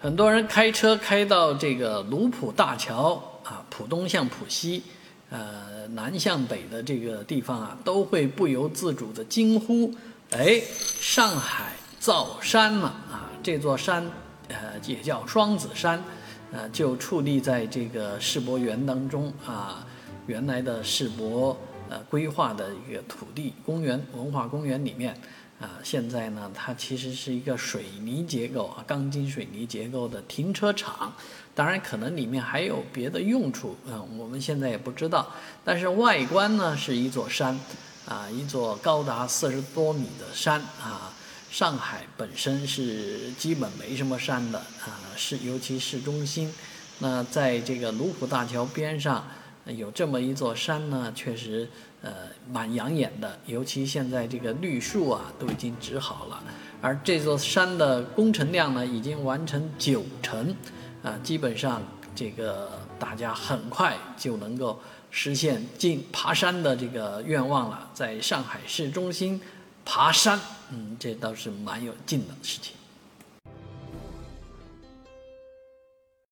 很多人开车开到这个卢浦大桥啊，浦东向浦西，呃，南向北的这个地方啊，都会不由自主的惊呼：“哎，上海造山了啊！这座山，呃，也叫双子山，呃，就矗立在这个世博园当中啊，原来的世博呃规划的一个土地公园文化公园里面。”啊，现在呢，它其实是一个水泥结构啊，钢筋水泥结构的停车场。当然，可能里面还有别的用处，嗯，我们现在也不知道。但是外观呢，是一座山，啊，一座高达四十多米的山啊。上海本身是基本没什么山的啊，市尤其市中心。那在这个卢浦大桥边上。有这么一座山呢，确实，呃，蛮养眼的。尤其现在这个绿树啊，都已经植好了。而这座山的工程量呢，已经完成九成，啊，基本上这个大家很快就能够实现进爬山的这个愿望了。在上海市中心爬山，嗯，这倒是蛮有劲的事情。